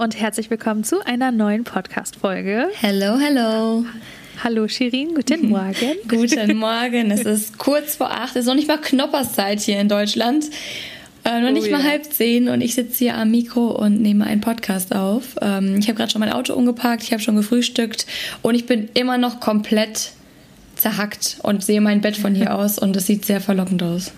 und herzlich willkommen zu einer neuen Podcast-Folge. Hello, hello. Hallo Shirin, guten Morgen. guten Morgen, es ist kurz vor acht, es ist noch nicht mal Knopperszeit hier in Deutschland. Äh, noch nicht oh, mal ja. halb zehn und ich sitze hier am Mikro und nehme einen Podcast auf. Ähm, ich habe gerade schon mein Auto umgeparkt, ich habe schon gefrühstückt und ich bin immer noch komplett zerhackt und sehe mein Bett von hier aus und es sieht sehr verlockend aus.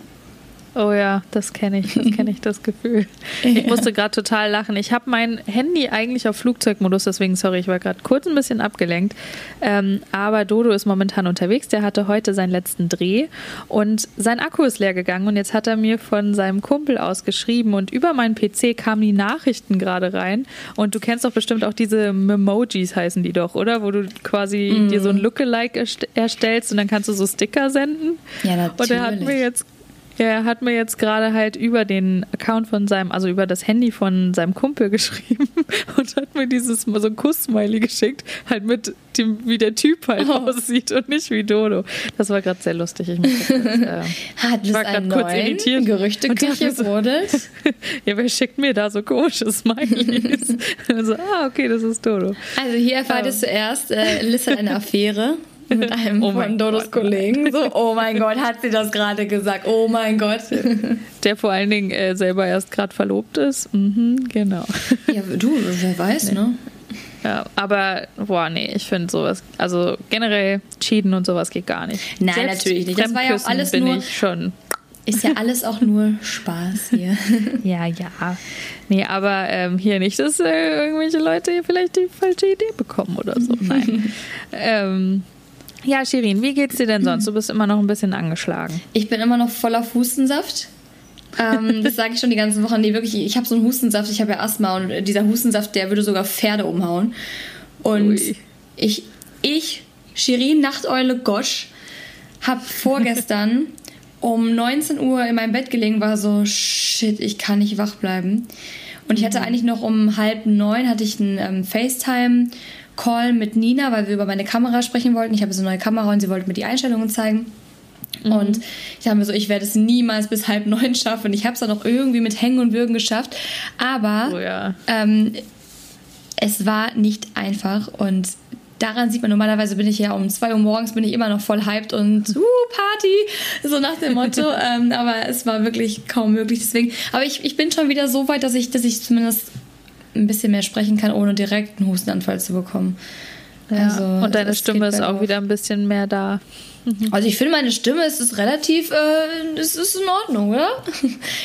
Oh ja, das kenne ich, das kenne ich, das Gefühl. Ich musste gerade total lachen. Ich habe mein Handy eigentlich auf Flugzeugmodus, deswegen, sorry, ich war gerade kurz ein bisschen abgelenkt. Ähm, aber Dodo ist momentan unterwegs. Der hatte heute seinen letzten Dreh und sein Akku ist leer gegangen. Und jetzt hat er mir von seinem Kumpel aus geschrieben und über meinen PC kamen die Nachrichten gerade rein. Und du kennst doch bestimmt auch diese Memojis, heißen die doch, oder? Wo du quasi mm. dir so ein Lookalike erstellst und dann kannst du so Sticker senden. Ja, natürlich. Und er hat mir jetzt er hat mir jetzt gerade halt über den Account von seinem, also über das Handy von seinem Kumpel geschrieben und hat mir dieses so ein Kuss-Smiley geschickt, halt mit dem, wie der Typ halt oh. aussieht und nicht wie Dodo. Das war gerade sehr lustig. Ich, das, äh, hat ich war gerade kurz irritiert. Gerüchteküche wurde. ja, wer schickt mir da so komische Smileys? also, ah, okay, das ist Dodo. Also hier erfahrt ihr zuerst, äh, Liz hat eine Affäre mit einem oh von Dodos Gott. Kollegen. So, oh mein Gott, hat sie das gerade gesagt? Oh mein Gott. Der vor allen Dingen äh, selber erst gerade verlobt ist. Mhm, genau. Ja, du, wer weiß, nee. ne? Ja, aber boah, nee, ich finde sowas, also generell cheaten und sowas geht gar nicht. Nein, Selbst natürlich nicht. Das war ja auch alles bin nur, ich schon. Ist ja alles auch nur Spaß hier. ja, ja. Nee, aber ähm, hier nicht, dass äh, irgendwelche Leute hier vielleicht die falsche Idee bekommen oder so. Nein. ähm, ja, Shirin, wie geht's dir denn sonst? Du bist immer noch ein bisschen angeschlagen. Ich bin immer noch voller Hustensaft. ähm, das sage ich schon die ganzen Wochen. Nee, wirklich, ich habe so einen Hustensaft, ich habe ja Asthma und dieser Hustensaft, der würde sogar Pferde umhauen. Und Ui. ich, ich, Shirin Nachteule Gosch, habe vorgestern um 19 Uhr in meinem Bett gelegen, war so, shit, ich kann nicht wach bleiben. Und ich hatte mhm. eigentlich noch um halb neun, hatte ich einen ähm, FaceTime Call mit Nina, weil wir über meine Kamera sprechen wollten. Ich habe so eine neue Kamera und sie wollte mir die Einstellungen zeigen. Mhm. Und ich habe mir so, ich werde es niemals bis halb neun schaffen. Ich habe es dann auch irgendwie mit Hängen und Würgen geschafft. Aber oh ja. ähm, es war nicht einfach und daran sieht man, normalerweise bin ich ja um zwei Uhr morgens bin ich immer noch voll hyped und uh, Party, so nach dem Motto. ähm, aber es war wirklich kaum möglich. Deswegen, aber ich, ich bin schon wieder so weit, dass ich, dass ich zumindest ein bisschen mehr sprechen kann, ohne direkt einen Hustenanfall zu bekommen. Ja, also, und deine Stimme ist auch wieder ein bisschen mehr da. Mhm. Also ich finde, meine Stimme ist, ist relativ, äh, ist, ist in Ordnung, oder?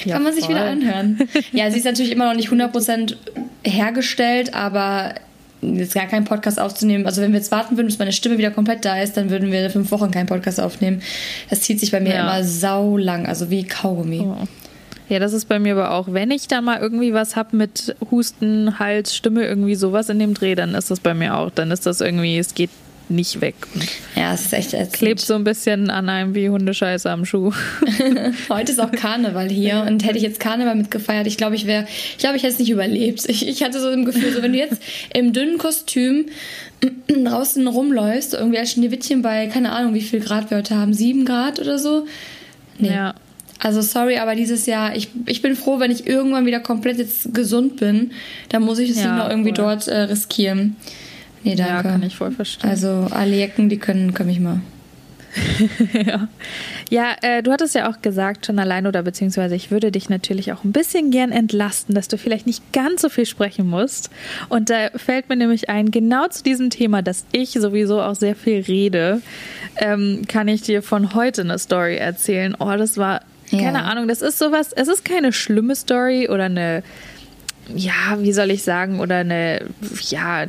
Ja, Kann man sich voll. wieder anhören. Ja, sie ist natürlich immer noch nicht 100% hergestellt, aber jetzt gar keinen Podcast aufzunehmen. Also wenn wir jetzt warten würden, bis meine Stimme wieder komplett da ist, dann würden wir fünf Wochen keinen Podcast aufnehmen. Das zieht sich bei mir ja. immer sau lang, also wie Kaugummi. Oh. Ja, das ist bei mir aber auch. Wenn ich da mal irgendwie was habe mit Husten, Hals, Stimme, irgendwie sowas in dem Dreh, dann ist das bei mir auch. Dann ist das irgendwie, es geht nicht weg. Ja, es ist echt ätzend. Klebt so ein bisschen an einem wie Hundescheiße am Schuh. Heute ist auch Karneval hier und hätte ich jetzt Karneval mitgefeiert, ich glaube, ich wäre, ich glaube, ich hätte es nicht überlebt. Ich, ich hatte so ein Gefühl, so wenn du jetzt im dünnen Kostüm draußen rumläufst, irgendwie als Schneewittchen bei, keine Ahnung, wie viel Grad wir heute haben, sieben Grad oder so. Nee. Ja. Also sorry, aber dieses Jahr, ich, ich bin froh, wenn ich irgendwann wieder komplett jetzt gesund bin, dann muss ich es ja, noch irgendwie cool. dort äh, riskieren. Nee, danke. Ja, kann ich voll verstehen. Also alle Jecken, die können, können mich mal. ja, ja äh, du hattest ja auch gesagt, schon allein oder beziehungsweise ich würde dich natürlich auch ein bisschen gern entlasten, dass du vielleicht nicht ganz so viel sprechen musst. Und da fällt mir nämlich ein, genau zu diesem Thema, dass ich sowieso auch sehr viel rede, ähm, kann ich dir von heute eine Story erzählen. Oh, das war ja. Keine Ahnung, das ist sowas, es ist keine schlimme Story oder eine, ja, wie soll ich sagen, oder eine, ja,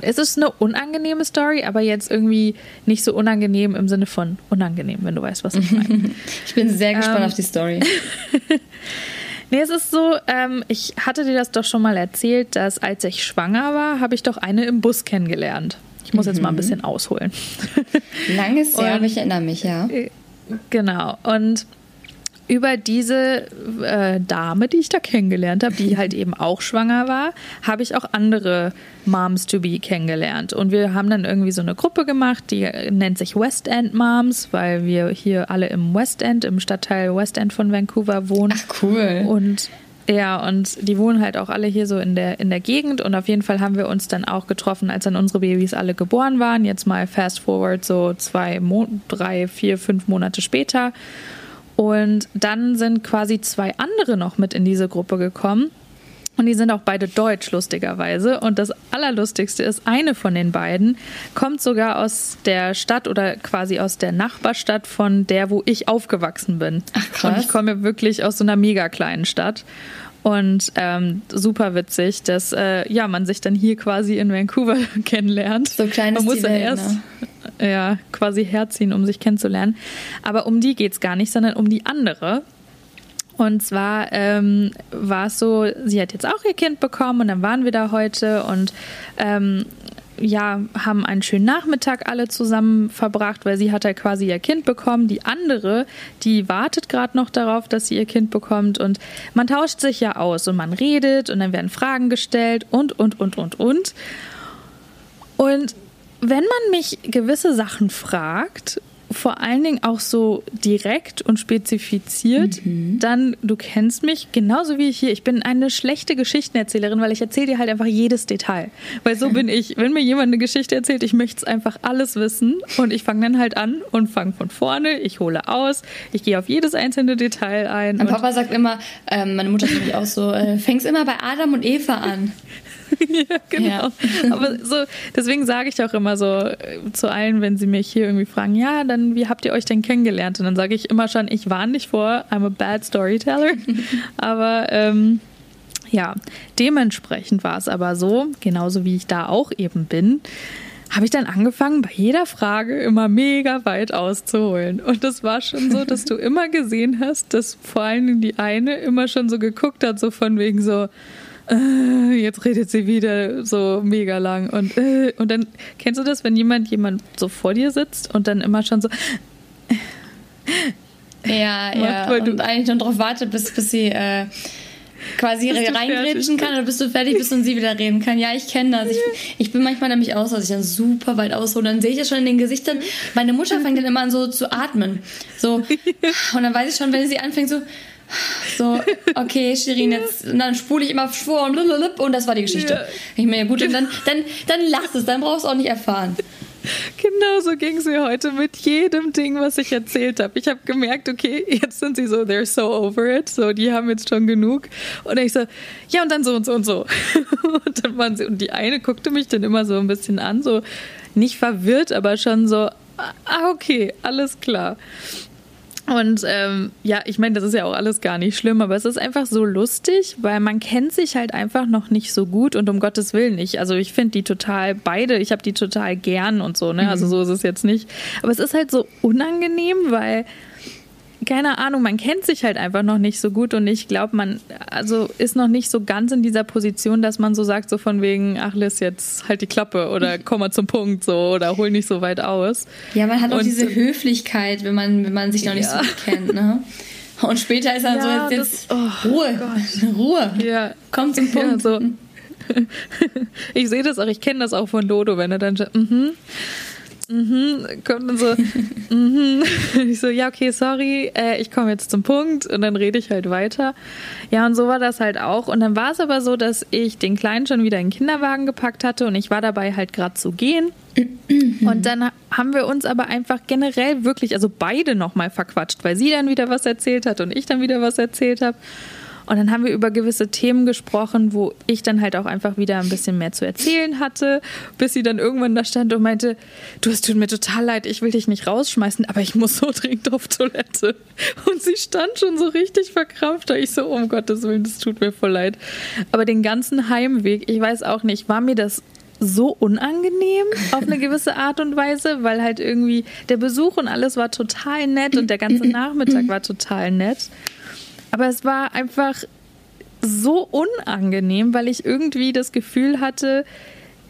es ist eine unangenehme Story, aber jetzt irgendwie nicht so unangenehm im Sinne von unangenehm, wenn du weißt, was ich meine. ich bin sehr gespannt ähm, auf die Story. nee, es ist so, ähm, ich hatte dir das doch schon mal erzählt, dass als ich schwanger war, habe ich doch eine im Bus kennengelernt. Ich muss mhm. jetzt mal ein mhm. bisschen ausholen. Langes Jahr, ich erinnere mich, ja. Äh, genau. Und über diese äh, Dame, die ich da kennengelernt habe, die halt eben auch schwanger war, habe ich auch andere Moms to be kennengelernt. Und wir haben dann irgendwie so eine Gruppe gemacht, die nennt sich West End Moms, weil wir hier alle im West End, im Stadtteil West End von Vancouver wohnen. Ach cool. Und Ja, und die wohnen halt auch alle hier so in der, in der Gegend. Und auf jeden Fall haben wir uns dann auch getroffen, als dann unsere Babys alle geboren waren. Jetzt mal fast forward, so zwei, Mo drei, vier, fünf Monate später. Und dann sind quasi zwei andere noch mit in diese Gruppe gekommen. Und die sind auch beide deutsch, lustigerweise. Und das Allerlustigste ist, eine von den beiden kommt sogar aus der Stadt oder quasi aus der Nachbarstadt von der, wo ich aufgewachsen bin. Ach, krass. Und ich komme wirklich aus so einer mega kleinen Stadt. Und ähm, super witzig, dass äh, ja, man sich dann hier quasi in Vancouver kennenlernt. So klein ist man muss dann Welt, erst ne? ja, quasi herziehen, um sich kennenzulernen. Aber um die geht es gar nicht, sondern um die andere. Und zwar ähm, war es so, sie hat jetzt auch ihr Kind bekommen und dann waren wir da heute und ähm, ja, haben einen schönen Nachmittag alle zusammen verbracht, weil sie hat halt quasi ihr Kind bekommen. Die andere, die wartet gerade noch darauf, dass sie ihr Kind bekommt. Und man tauscht sich ja aus und man redet und dann werden Fragen gestellt und, und, und, und, und. Und wenn man mich gewisse Sachen fragt vor allen Dingen auch so direkt und spezifiziert, mhm. dann, du kennst mich genauso wie ich hier. Ich bin eine schlechte Geschichtenerzählerin, weil ich erzähle dir halt einfach jedes Detail. Weil so bin ich. Wenn mir jemand eine Geschichte erzählt, ich möchte es einfach alles wissen und ich fange dann halt an und fange von vorne, ich hole aus, ich gehe auf jedes einzelne Detail ein. Mein Papa sagt immer, ähm, meine Mutter sagt nämlich auch so, äh, fängst immer bei Adam und Eva an. ja, genau. Ja. Aber so, deswegen sage ich auch immer so äh, zu allen, wenn sie mich hier irgendwie fragen, ja, dann wie habt ihr euch denn kennengelernt? Und dann sage ich immer schon, ich war nicht vor, I'm a bad storyteller. aber ähm, ja, dementsprechend war es aber so, genauso wie ich da auch eben bin, habe ich dann angefangen, bei jeder Frage immer mega weit auszuholen. Und das war schon so, dass du immer gesehen hast, dass vor allem die eine immer schon so geguckt hat, so von wegen so, äh, jetzt redet sie wieder so mega lang und äh, und dann kennst du das, wenn jemand jemand so vor dir sitzt und dann immer schon so ja macht, ja und eigentlich nur darauf wartet, bis bis sie äh, quasi reingrätschen kann oder bis du fertig bist und sie wieder reden kann. Ja, ich kenne das. Ich, ich, bin manchmal nämlich aus, dass ich dann super weit aushole. Dann sehe ich das schon in den Gesichtern. Meine Mutter fängt dann immer an so zu atmen. So. Und dann weiß ich schon, wenn sie anfängt so so, okay, Shirin, jetzt, und dann spule ich immer vor und, und das war die Geschichte. Ja. Ich ja gut, und dann, dann, dann lass es, dann brauchst du auch nicht erfahren. Genau so ging es mir heute mit jedem Ding, was ich erzählt habe. Ich habe gemerkt, okay, jetzt sind sie so, they're so over it, so, die haben jetzt schon genug. Und ich so, ja, und dann so und so und so. Und dann waren sie, und die eine guckte mich dann immer so ein bisschen an, so nicht verwirrt, aber schon so, ah, okay, alles klar. Und ähm, ja, ich meine, das ist ja auch alles gar nicht schlimm, aber es ist einfach so lustig, weil man kennt sich halt einfach noch nicht so gut und um Gottes Willen nicht. Also ich finde die total beide, ich habe die total gern und so, ne? Also mhm. so ist es jetzt nicht. Aber es ist halt so unangenehm, weil keine Ahnung, man kennt sich halt einfach noch nicht so gut und ich glaube, man also ist noch nicht so ganz in dieser Position, dass man so sagt, so von wegen, ach Liz, jetzt halt die Klappe oder komm mal zum Punkt so oder hol nicht so weit aus. Ja, man hat auch und, diese Höflichkeit, wenn man, wenn man sich noch nicht ja. so gut kennt, ne? Und später ist dann ja, so, jetzt, das, oh, Ruhe, Gott. Ruhe, ja. komm zum Punkt. Ja, so. ich sehe das auch, ich kenne das auch von Dodo, wenn er dann, mhm. Mm mhm, kommt dann so, mhm. Ich so, ja, okay, sorry, äh, ich komme jetzt zum Punkt und dann rede ich halt weiter. Ja, und so war das halt auch. Und dann war es aber so, dass ich den Kleinen schon wieder in den Kinderwagen gepackt hatte und ich war dabei halt gerade zu gehen. Und dann haben wir uns aber einfach generell wirklich, also beide nochmal verquatscht, weil sie dann wieder was erzählt hat und ich dann wieder was erzählt habe. Und dann haben wir über gewisse Themen gesprochen, wo ich dann halt auch einfach wieder ein bisschen mehr zu erzählen hatte, bis sie dann irgendwann da stand und meinte, du, es tut mir total leid, ich will dich nicht rausschmeißen, aber ich muss so dringend auf Toilette. Und sie stand schon so richtig verkrampft, da ich so, um Gottes Willen, das tut mir voll leid. Aber den ganzen Heimweg, ich weiß auch nicht, war mir das so unangenehm auf eine gewisse Art und Weise, weil halt irgendwie der Besuch und alles war total nett und der ganze Nachmittag war total nett. Aber es war einfach so unangenehm, weil ich irgendwie das Gefühl hatte,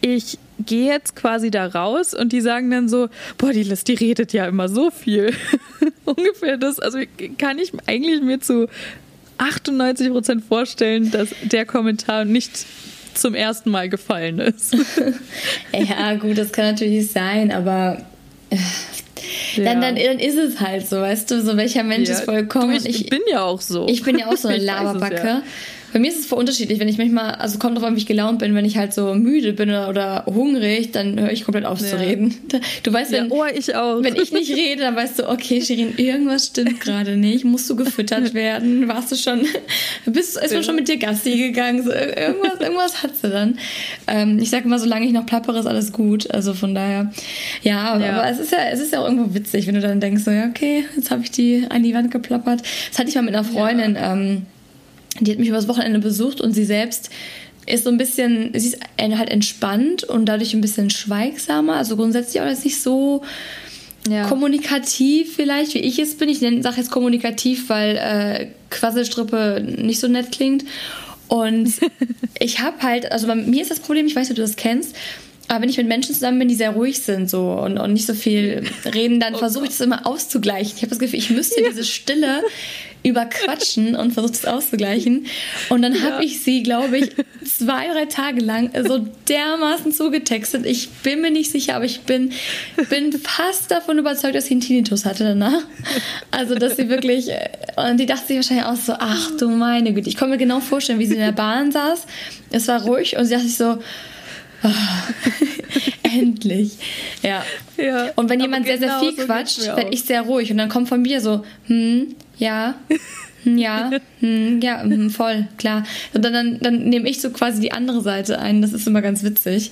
ich gehe jetzt quasi da raus und die sagen dann so, boah, die Liz, die redet ja immer so viel. Ungefähr das, also kann ich eigentlich mir zu 98 Prozent vorstellen, dass der Kommentar nicht zum ersten Mal gefallen ist. ja, gut, das kann natürlich sein, aber dann, dann, dann ist es halt so, weißt du, so welcher Mensch ja, ist vollkommen. Du, ich, ich, bin ja auch so. Ich bin ja auch so eine Laberbacke. Ja. Bei mir ist es voll unterschiedlich, wenn ich manchmal, also kommt drauf an, wie ich gelaunt bin, wenn ich halt so müde bin oder, hungrig, dann höre ich komplett auf ja. zu reden. Du weißt, wenn, ja, oh, ich auch. wenn ich nicht rede, dann weißt du, okay, Shirin, irgendwas stimmt gerade nicht, musst du gefüttert werden, warst du schon, bist, ist man schon mit dir Gassi gegangen, so, irgendwas, irgendwas hat sie dann. Ähm, ich sage immer, solange ich noch plappere, ist alles gut, also von daher, ja, ja, aber es ist ja, es ist ja auch irgendwo witzig, wenn du dann denkst, so, ja, okay, jetzt habe ich die an die Wand geplappert. Das hatte ich mal mit einer Freundin, ähm, die hat mich übers Wochenende besucht und sie selbst ist so ein bisschen, sie ist halt entspannt und dadurch ein bisschen schweigsamer. Also grundsätzlich auch jetzt nicht so ja. kommunikativ vielleicht, wie ich es bin. Ich sage jetzt kommunikativ, weil äh, Quasselstrippe nicht so nett klingt. Und ich habe halt, also bei mir ist das Problem, ich weiß nicht, ob du das kennst, aber wenn ich mit Menschen zusammen bin, die sehr ruhig sind so und, und nicht so viel reden, dann oh versuche ich das immer auszugleichen. Ich habe das Gefühl, ich müsste ja. diese Stille überquatschen und versuche das auszugleichen. Und dann habe ja. ich sie, glaube ich, zwei, drei Tage lang so dermaßen zugetextet. Ich bin mir nicht sicher, aber ich bin, bin fast davon überzeugt, dass sie einen Tinnitus hatte danach. Also, dass sie wirklich, und die dachte sich wahrscheinlich auch so, ach du meine Güte. Ich kann mir genau vorstellen, wie sie in der Bahn saß. Es war ruhig und sie dachte sich so, Endlich. Ja. ja. Und wenn jemand sehr, sehr viel so quatscht, werde ich sehr ruhig. Und dann kommt von mir so, hm, ja, hm, ja, hm, ja, hm, voll, klar. Und dann, dann, dann nehme ich so quasi die andere Seite ein. Das ist immer ganz witzig.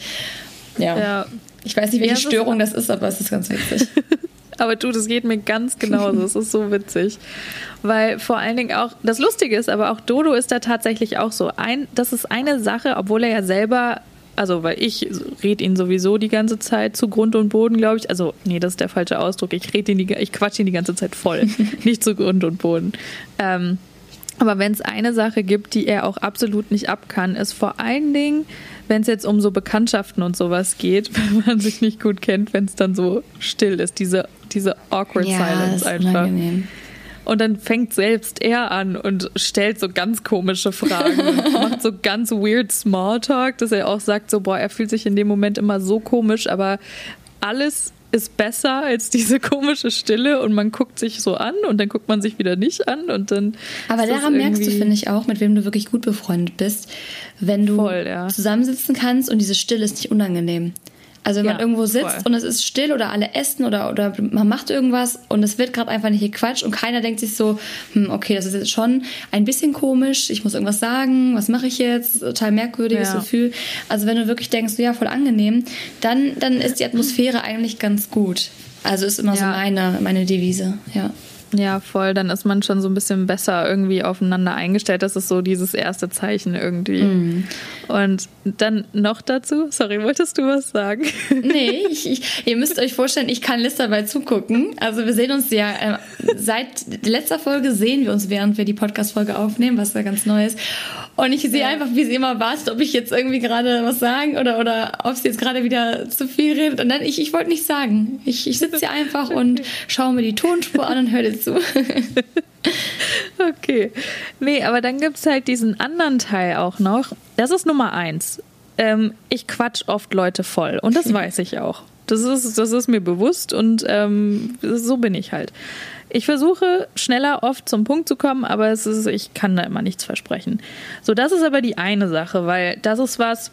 Ja. ja. Ich weiß nicht, welche ja, Störung das ist, aber es ist ganz witzig. Aber du, das geht mir ganz genauso. Es ist so witzig. Weil vor allen Dingen auch, das Lustige ist, aber auch Dodo ist da tatsächlich auch so. Ein, das ist eine Sache, obwohl er ja selber also weil ich rede ihn sowieso die ganze Zeit zu Grund und Boden, glaube ich. Also, nee, das ist der falsche Ausdruck. Ich rede ihn die, ich quatsch ihn die ganze Zeit voll, nicht zu Grund und Boden. Ähm, aber wenn es eine Sache gibt, die er auch absolut nicht ab kann, ist vor allen Dingen, wenn es jetzt um so Bekanntschaften und sowas geht, wenn man sich nicht gut kennt, wenn es dann so still ist, diese, diese awkward ja, silence einfach. Unangenehm. Und dann fängt selbst er an und stellt so ganz komische Fragen und macht so ganz weird Smalltalk, dass er auch sagt, so, boah, er fühlt sich in dem Moment immer so komisch, aber alles ist besser als diese komische Stille und man guckt sich so an und dann guckt man sich wieder nicht an und dann. Aber daran merkst du, finde ich auch, mit wem du wirklich gut befreundet bist, wenn du Voll, ja. zusammensitzen kannst und diese Stille ist nicht unangenehm. Also wenn ja, man irgendwo sitzt voll. und es ist still oder alle essen oder, oder man macht irgendwas und es wird gerade einfach nicht gequatscht und keiner denkt sich so, hm, okay, das ist jetzt schon ein bisschen komisch, ich muss irgendwas sagen, was mache ich jetzt? Total merkwürdiges ja. Gefühl. Also wenn du wirklich denkst, ja, voll angenehm, dann, dann ist die Atmosphäre eigentlich ganz gut. Also ist immer ja. so meine, meine Devise, ja. Ja, voll. Dann ist man schon so ein bisschen besser irgendwie aufeinander eingestellt. Das ist so dieses erste Zeichen irgendwie. Mm. Und dann noch dazu, sorry, wolltest du was sagen? Nee, ich, ich, ihr müsst euch vorstellen, ich kann Liz dabei zugucken. Also wir sehen uns ja, äh, seit letzter Folge sehen wir uns, während wir die Podcast-Folge aufnehmen, was ja ganz neu ist. Und ich sehe ja. einfach, wie sie immer wartet, ob ich jetzt irgendwie gerade was sagen oder, oder ob sie jetzt gerade wieder zu viel redet. Und dann, ich, ich wollte nichts sagen. Ich, ich sitze hier einfach und schaue mir die Tonspur an und höre dir zu. okay. Nee, aber dann gibt es halt diesen anderen Teil auch noch. Das ist Nummer eins. Ähm, ich quatsch oft Leute voll und das weiß ich auch. Das ist, das ist mir bewusst und ähm, so bin ich halt. Ich versuche schneller oft zum Punkt zu kommen, aber es ist, ich kann da immer nichts versprechen. So, das ist aber die eine Sache, weil das ist was,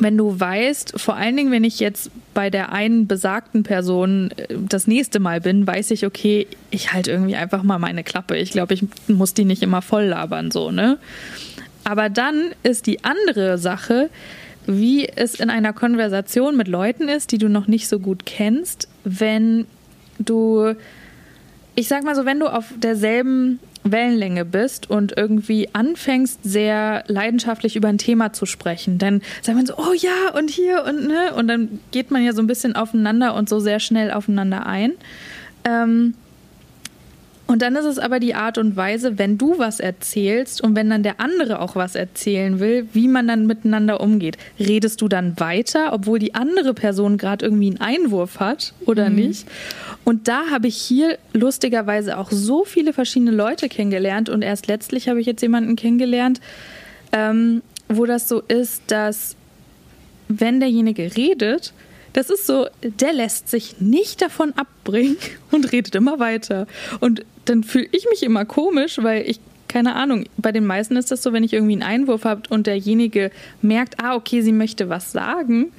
wenn du weißt, vor allen Dingen, wenn ich jetzt bei der einen besagten Person äh, das nächste Mal bin, weiß ich, okay, ich halte irgendwie einfach mal meine Klappe. Ich glaube, ich muss die nicht immer voll labern, so, ne? Aber dann ist die andere Sache, wie es in einer Konversation mit Leuten ist, die du noch nicht so gut kennst, wenn du ich sag mal so, wenn du auf derselben Wellenlänge bist und irgendwie anfängst, sehr leidenschaftlich über ein Thema zu sprechen, dann sagt man so, oh ja, und hier und ne, und dann geht man ja so ein bisschen aufeinander und so sehr schnell aufeinander ein. Ähm, und dann ist es aber die Art und Weise, wenn du was erzählst und wenn dann der andere auch was erzählen will, wie man dann miteinander umgeht. Redest du dann weiter, obwohl die andere Person gerade irgendwie einen Einwurf hat oder mhm. nicht? Und da habe ich hier lustigerweise auch so viele verschiedene Leute kennengelernt und erst letztlich habe ich jetzt jemanden kennengelernt, ähm, wo das so ist, dass wenn derjenige redet, das ist so, der lässt sich nicht davon abbringen und redet immer weiter. Und dann fühle ich mich immer komisch, weil ich keine Ahnung, bei den meisten ist das so, wenn ich irgendwie einen Einwurf habe und derjenige merkt, ah, okay, sie möchte was sagen,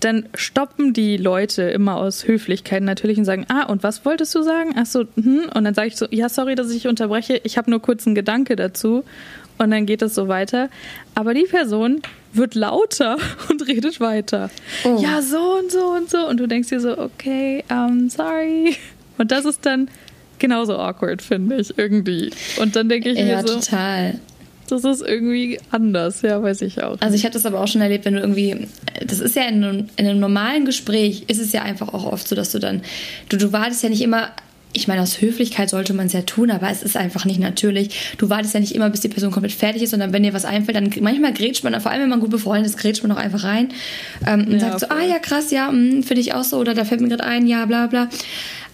dann stoppen die Leute immer aus Höflichkeit natürlich und sagen, ah, und was wolltest du sagen? Ach so, hm. Und dann sage ich so, ja, sorry, dass ich unterbreche, ich habe nur kurz einen Gedanke dazu. Und dann geht es so weiter. Aber die Person wird lauter und redet weiter. Oh. Ja, so und so und so. Und du denkst dir so, okay, um, sorry. Und das ist dann genauso awkward, finde ich, irgendwie. Und dann denke ich ja, mir so. total. Das ist irgendwie anders, ja, weiß ich auch. Also ich habe das aber auch schon erlebt, wenn du irgendwie, das ist ja in einem, in einem, normalen Gespräch, ist es ja einfach auch oft so, dass du dann, du, du wartest ja nicht immer, ich meine, aus Höflichkeit sollte man es ja tun, aber es ist einfach nicht natürlich. Du wartest ja nicht immer, bis die Person komplett fertig ist, sondern wenn dir was einfällt, dann manchmal grätscht man, vor allem wenn man gut befreundet ist, grätscht man auch einfach rein ähm, und ja, sagt so, ah ja, krass, ja, hm, für dich auch so, oder da fällt mir gerade ein, ja, bla bla.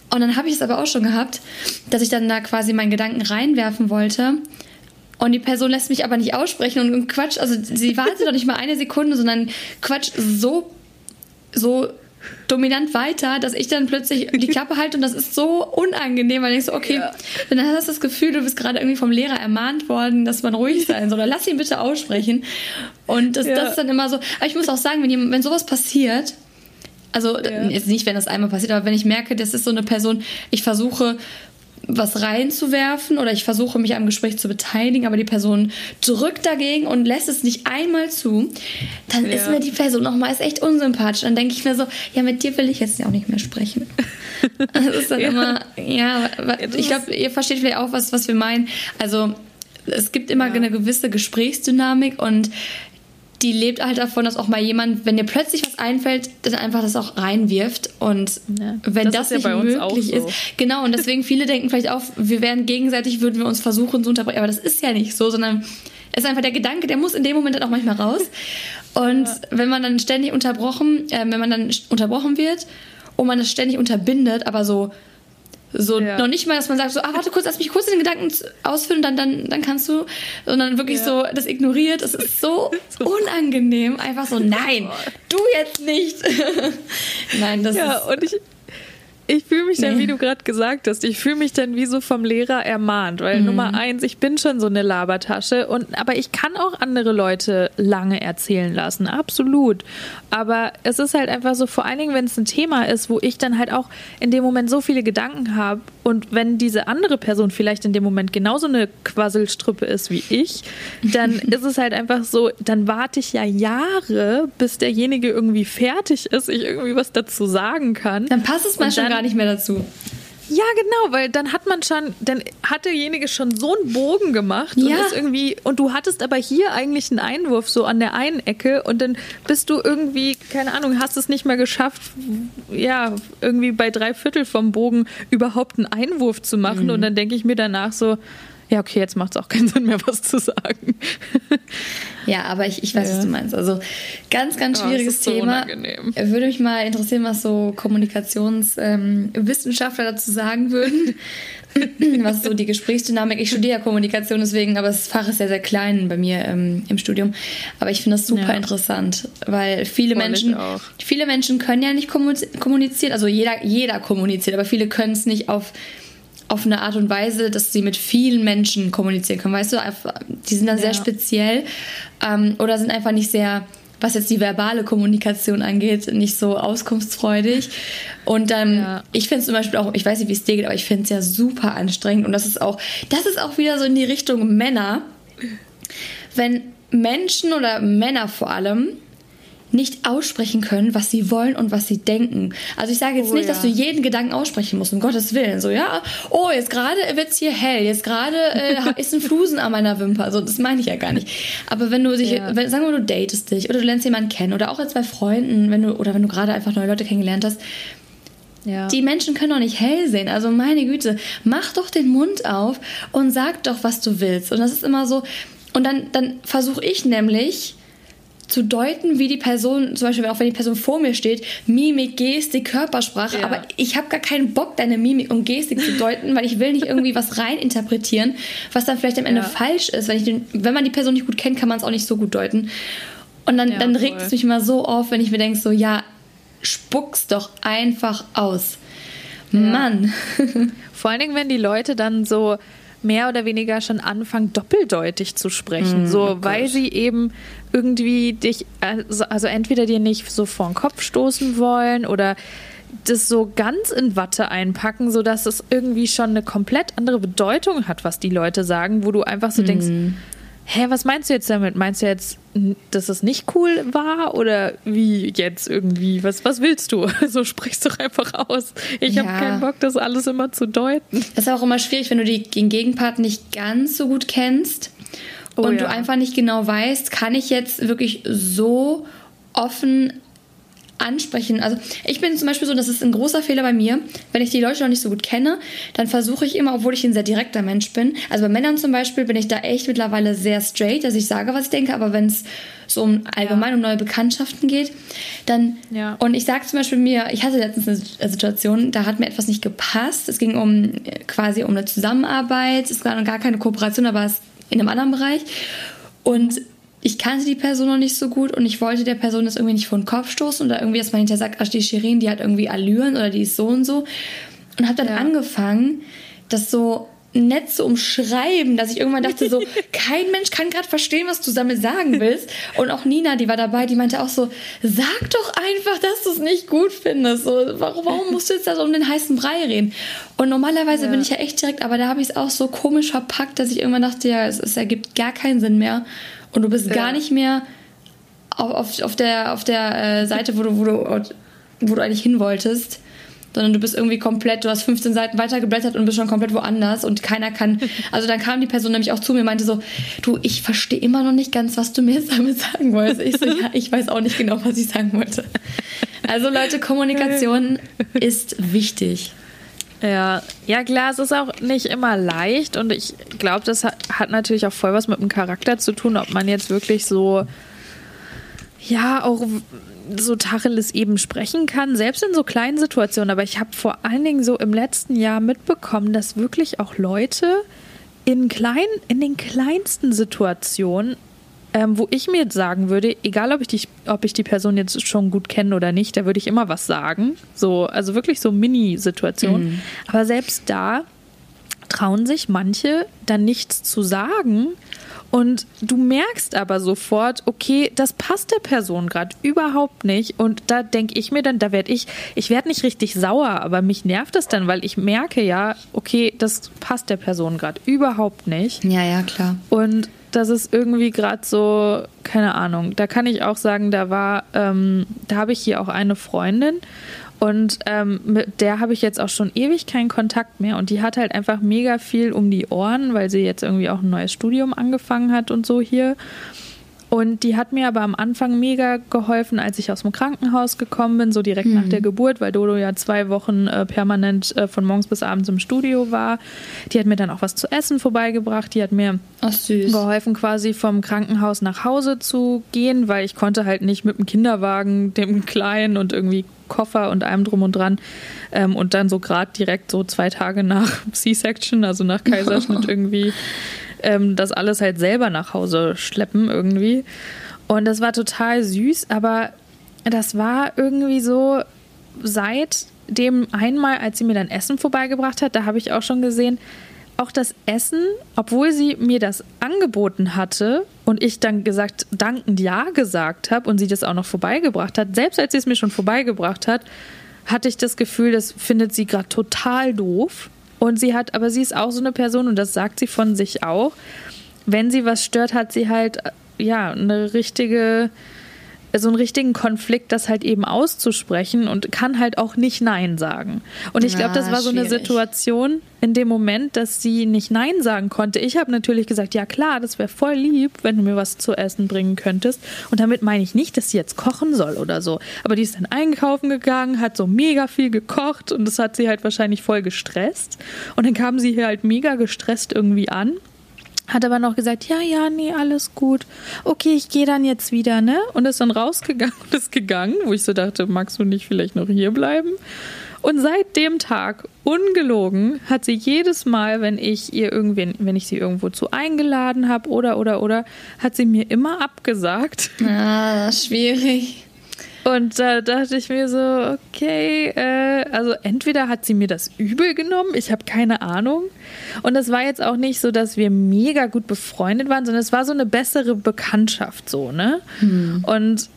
Und dann habe ich es aber auch schon gehabt, dass ich dann da quasi meinen Gedanken reinwerfen wollte und die Person lässt mich aber nicht aussprechen und Quatsch, also sie wartet doch nicht mal eine Sekunde, sondern Quatsch so, so dominant weiter, dass ich dann plötzlich die Klappe halte und das ist so unangenehm, weil ich so, okay, ja. dann hast du das Gefühl, du bist gerade irgendwie vom Lehrer ermahnt worden, dass man ruhig sein soll oder lass ihn bitte aussprechen. Und das, ja. das ist dann immer so, aber ich muss auch sagen, wenn, wenn sowas passiert, also ja. jetzt nicht, wenn das einmal passiert, aber wenn ich merke, das ist so eine Person, ich versuche was reinzuwerfen oder ich versuche mich am Gespräch zu beteiligen, aber die Person drückt dagegen und lässt es nicht einmal zu, dann ja. ist mir die Person nochmal echt unsympathisch. Dann denke ich mir so, ja, mit dir will ich jetzt ja auch nicht mehr sprechen. das ist dann ja. immer, ja, ich glaube, ihr versteht vielleicht auch, was, was wir meinen. Also es gibt immer ja. eine gewisse Gesprächsdynamik und die lebt halt davon, dass auch mal jemand, wenn dir plötzlich was einfällt, dann einfach das auch reinwirft. Und ja, wenn das, das ja nicht möglich so. ist, genau, und deswegen viele denken vielleicht auch, wir wären gegenseitig, würden wir uns versuchen zu unterbrechen, aber das ist ja nicht so, sondern es ist einfach der Gedanke, der muss in dem Moment dann auch manchmal raus. Und ja. wenn man dann ständig unterbrochen, äh, wenn man dann unterbrochen wird und man das ständig unterbindet, aber so so ja. noch nicht mal, dass man sagt, so, ah, warte kurz, lass mich kurz den Gedanken ausführen, dann, dann, dann kannst du, sondern wirklich ja. so das ignoriert. Es ist so, so unangenehm. Einfach so, nein, du jetzt nicht. nein, das ja, ist. Und ich, ich fühle mich dann, nee. wie du gerade gesagt hast, ich fühle mich dann wie so vom Lehrer ermahnt, weil mhm. Nummer eins, ich bin schon so eine Labertasche und aber ich kann auch andere Leute lange erzählen lassen, absolut. Aber es ist halt einfach so, vor allen Dingen, wenn es ein Thema ist, wo ich dann halt auch in dem Moment so viele Gedanken habe und wenn diese andere Person vielleicht in dem Moment genauso eine Quasselstruppe ist wie ich, dann ist es halt einfach so, dann warte ich ja Jahre, bis derjenige irgendwie fertig ist, ich irgendwie was dazu sagen kann. Dann passt es mal schon gar nicht mehr dazu. Ja, genau, weil dann hat man schon, dann hat derjenige schon so einen Bogen gemacht ja. und ist irgendwie, und du hattest aber hier eigentlich einen Einwurf so an der einen Ecke und dann bist du irgendwie, keine Ahnung, hast es nicht mehr geschafft, ja, irgendwie bei drei Viertel vom Bogen überhaupt einen Einwurf zu machen mhm. und dann denke ich mir danach so, ja, okay, jetzt macht es auch keinen Sinn mehr, was zu sagen. Ja, aber ich, ich weiß, ja. was du meinst. Also ganz, ganz oh, schwieriges oh, so Thema. Unangenehm. Würde mich mal interessieren, was so Kommunikationswissenschaftler ähm, dazu sagen würden. was so die Gesprächsdynamik. Ich studiere ja Kommunikation deswegen, aber das Fach ist sehr, sehr klein bei mir ähm, im Studium. Aber ich finde das super ja. interessant, weil viele Voll Menschen, viele Menschen können ja nicht kommunizieren. Also jeder, jeder kommuniziert, aber viele können es nicht auf auf eine Art und Weise, dass sie mit vielen Menschen kommunizieren können. Weißt du, die sind dann ja. sehr speziell ähm, oder sind einfach nicht sehr, was jetzt die verbale Kommunikation angeht, nicht so auskunftsfreudig. Und ähm, ja. ich finde es zum Beispiel auch, ich weiß nicht, wie es dir geht, aber ich finde es ja super anstrengend. Und das ist auch, das ist auch wieder so in die Richtung Männer. Wenn Menschen oder Männer vor allem nicht aussprechen können, was sie wollen und was sie denken. Also ich sage jetzt oh, nicht, ja. dass du jeden Gedanken aussprechen musst, um Gottes Willen. So, ja, oh, jetzt gerade wird's hier hell, jetzt gerade äh, ist ein Flusen an meiner Wimper. So, das meine ich ja gar nicht. Aber wenn du dich, ja. wenn, sagen wir, du datest dich oder du lernst jemanden kennen oder auch jetzt bei Freunden, wenn du, oder wenn du gerade einfach neue Leute kennengelernt hast, ja. Die Menschen können doch nicht hell sehen. Also meine Güte, mach doch den Mund auf und sag doch, was du willst. Und das ist immer so. Und dann, dann versuche ich nämlich, zu deuten, wie die Person, zum Beispiel auch wenn die Person vor mir steht, Mimik, Gestik, Körpersprache, ja. aber ich habe gar keinen Bock, deine Mimik und Gestik zu deuten, weil ich will nicht irgendwie was reininterpretieren, was dann vielleicht am Ende ja. falsch ist. Wenn, ich den, wenn man die Person nicht gut kennt, kann man es auch nicht so gut deuten. Und dann, ja, dann regt es mich immer so auf, wenn ich mir denke, so, ja, spuck's doch einfach aus. Mann. Vor allen Dingen, wenn die Leute dann so mehr oder weniger schon anfangen, doppeldeutig zu sprechen. Mm, so, oh weil sie eben irgendwie dich, also, also entweder dir nicht so vor den Kopf stoßen wollen oder das so ganz in Watte einpacken, sodass es irgendwie schon eine komplett andere Bedeutung hat, was die Leute sagen, wo du einfach so mm. denkst, hä, was meinst du jetzt damit? Meinst du jetzt, dass es nicht cool war oder wie jetzt irgendwie? Was, was willst du? So sprichst doch einfach aus. Ich ja. habe keinen Bock, das alles immer zu deuten. Das ist auch immer schwierig, wenn du die, den Gegenpart nicht ganz so gut kennst oh, und ja. du einfach nicht genau weißt, kann ich jetzt wirklich so offen ansprechen. Also ich bin zum Beispiel so, das ist ein großer Fehler bei mir. Wenn ich die Leute noch nicht so gut kenne, dann versuche ich immer, obwohl ich ein sehr direkter Mensch bin. Also bei Männern zum Beispiel bin ich da echt mittlerweile sehr straight, dass ich sage, was ich denke. Aber wenn es so um allgemein ja. um neue Bekanntschaften geht, dann ja. und ich sage zum Beispiel mir, ich hatte letztens eine Situation, da hat mir etwas nicht gepasst. Es ging um quasi um eine Zusammenarbeit. Es war gar keine Kooperation, aber es in einem anderen Bereich. Und ich kannte die Person noch nicht so gut und ich wollte der Person das irgendwie nicht vor den Kopf stoßen oder irgendwie, dass man hinterher sagt, ach, die Shirin, die hat irgendwie Allüren oder die ist so und so. Und habe dann ja. angefangen, das so nett zu umschreiben, dass ich irgendwann dachte so, kein Mensch kann gerade verstehen, was du damit sagen willst. Und auch Nina, die war dabei, die meinte auch so, sag doch einfach, dass du es nicht gut findest. So, warum, warum musst du jetzt da so um den heißen Brei reden? Und normalerweise ja. bin ich ja echt direkt, aber da habe ich es auch so komisch verpackt, dass ich irgendwann dachte, ja, es, es ergibt gar keinen Sinn mehr. Und du bist ja. gar nicht mehr auf, auf, auf der, auf der äh, Seite, wo du, wo, du, wo du eigentlich hin wolltest, sondern du bist irgendwie komplett, du hast 15 Seiten weitergeblättert und bist schon komplett woanders und keiner kann. Also dann kam die Person nämlich auch zu mir und meinte so, du, ich verstehe immer noch nicht ganz, was du mir jetzt damit sagen wolltest. Ich so, ja, ich weiß auch nicht genau, was ich sagen wollte. Also Leute, Kommunikation ist wichtig. Ja, ja klar, es ist auch nicht immer leicht und ich glaube, das hat, natürlich auch voll was mit dem Charakter zu tun, ob man jetzt wirklich so, ja, auch so Tacheles eben sprechen kann, selbst in so kleinen Situationen. Aber ich habe vor allen Dingen so im letzten Jahr mitbekommen, dass wirklich auch Leute in, klein, in den kleinsten Situationen ähm, wo ich mir jetzt sagen würde, egal ob ich, die, ob ich die Person jetzt schon gut kenne oder nicht, da würde ich immer was sagen. So, also wirklich so Mini-Situationen. Mhm. Aber selbst da trauen sich manche dann nichts zu sagen. Und du merkst aber sofort, okay, das passt der Person gerade überhaupt nicht. Und da denke ich mir dann, da werde ich, ich werde nicht richtig sauer, aber mich nervt das dann, weil ich merke ja, okay, das passt der Person gerade überhaupt nicht. Ja, ja, klar. Und das ist irgendwie gerade so, keine Ahnung. Da kann ich auch sagen, da war, ähm, da habe ich hier auch eine Freundin und ähm, mit der habe ich jetzt auch schon ewig keinen Kontakt mehr. Und die hat halt einfach mega viel um die Ohren, weil sie jetzt irgendwie auch ein neues Studium angefangen hat und so hier. Und die hat mir aber am Anfang mega geholfen, als ich aus dem Krankenhaus gekommen bin, so direkt mhm. nach der Geburt, weil Dodo ja zwei Wochen äh, permanent äh, von morgens bis abends im Studio war. Die hat mir dann auch was zu essen vorbeigebracht. Die hat mir Ach, geholfen, quasi vom Krankenhaus nach Hause zu gehen, weil ich konnte halt nicht mit dem Kinderwagen, dem Kleinen und irgendwie Koffer und allem drum und dran ähm, und dann so gerade direkt so zwei Tage nach C-Section, also nach Kaiserschnitt irgendwie ähm, das alles halt selber nach Hause schleppen irgendwie. Und das war total süß, aber das war irgendwie so seit dem einmal, als sie mir dann Essen vorbeigebracht hat, da habe ich auch schon gesehen, auch das Essen, obwohl sie mir das angeboten hatte und ich dann gesagt, dankend ja gesagt habe und sie das auch noch vorbeigebracht hat, selbst als sie es mir schon vorbeigebracht hat, hatte ich das Gefühl, das findet sie gerade total doof. Und sie hat, aber sie ist auch so eine Person und das sagt sie von sich auch. Wenn sie was stört, hat sie halt ja eine richtige so einen richtigen Konflikt, das halt eben auszusprechen und kann halt auch nicht Nein sagen. Und ich glaube, das war so eine Situation in dem Moment, dass sie nicht Nein sagen konnte. Ich habe natürlich gesagt, ja klar, das wäre voll lieb, wenn du mir was zu essen bringen könntest. Und damit meine ich nicht, dass sie jetzt kochen soll oder so. Aber die ist dann einkaufen gegangen, hat so mega viel gekocht und das hat sie halt wahrscheinlich voll gestresst. Und dann kam sie hier halt mega gestresst irgendwie an hat aber noch gesagt, ja, ja, nee, alles gut. Okay, ich gehe dann jetzt wieder, ne? Und ist dann rausgegangen und ist gegangen, wo ich so dachte, magst du nicht vielleicht noch hier bleiben? Und seit dem Tag, ungelogen, hat sie jedes Mal, wenn ich ihr irgendwen, wenn ich sie irgendwo zu eingeladen habe oder oder oder, hat sie mir immer abgesagt. Ah, schwierig. Und da dachte ich mir so, okay, äh, Also entweder hat sie mir das übel genommen, ich habe keine Ahnung. Und es war jetzt auch nicht so, dass wir mega gut befreundet waren, sondern es war so eine bessere Bekanntschaft so, ne? Hm. Und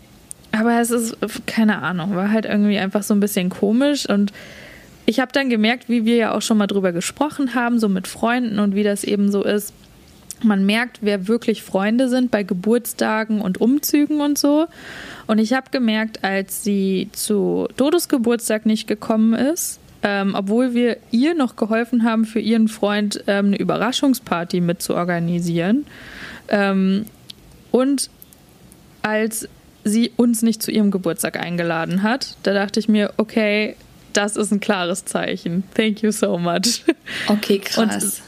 aber es ist keine Ahnung, war halt irgendwie einfach so ein bisschen komisch und ich habe dann gemerkt, wie wir ja auch schon mal drüber gesprochen haben, so mit Freunden und wie das eben so ist. Man merkt, wer wirklich Freunde sind bei Geburtstagen und Umzügen und so. Und ich habe gemerkt, als sie zu Dodos Geburtstag nicht gekommen ist, ähm, obwohl wir ihr noch geholfen haben, für ihren Freund ähm, eine Überraschungsparty mit zu organisieren. Ähm, und als sie uns nicht zu ihrem Geburtstag eingeladen hat, da dachte ich mir, okay, das ist ein klares Zeichen. Thank you so much. Okay, krass. Und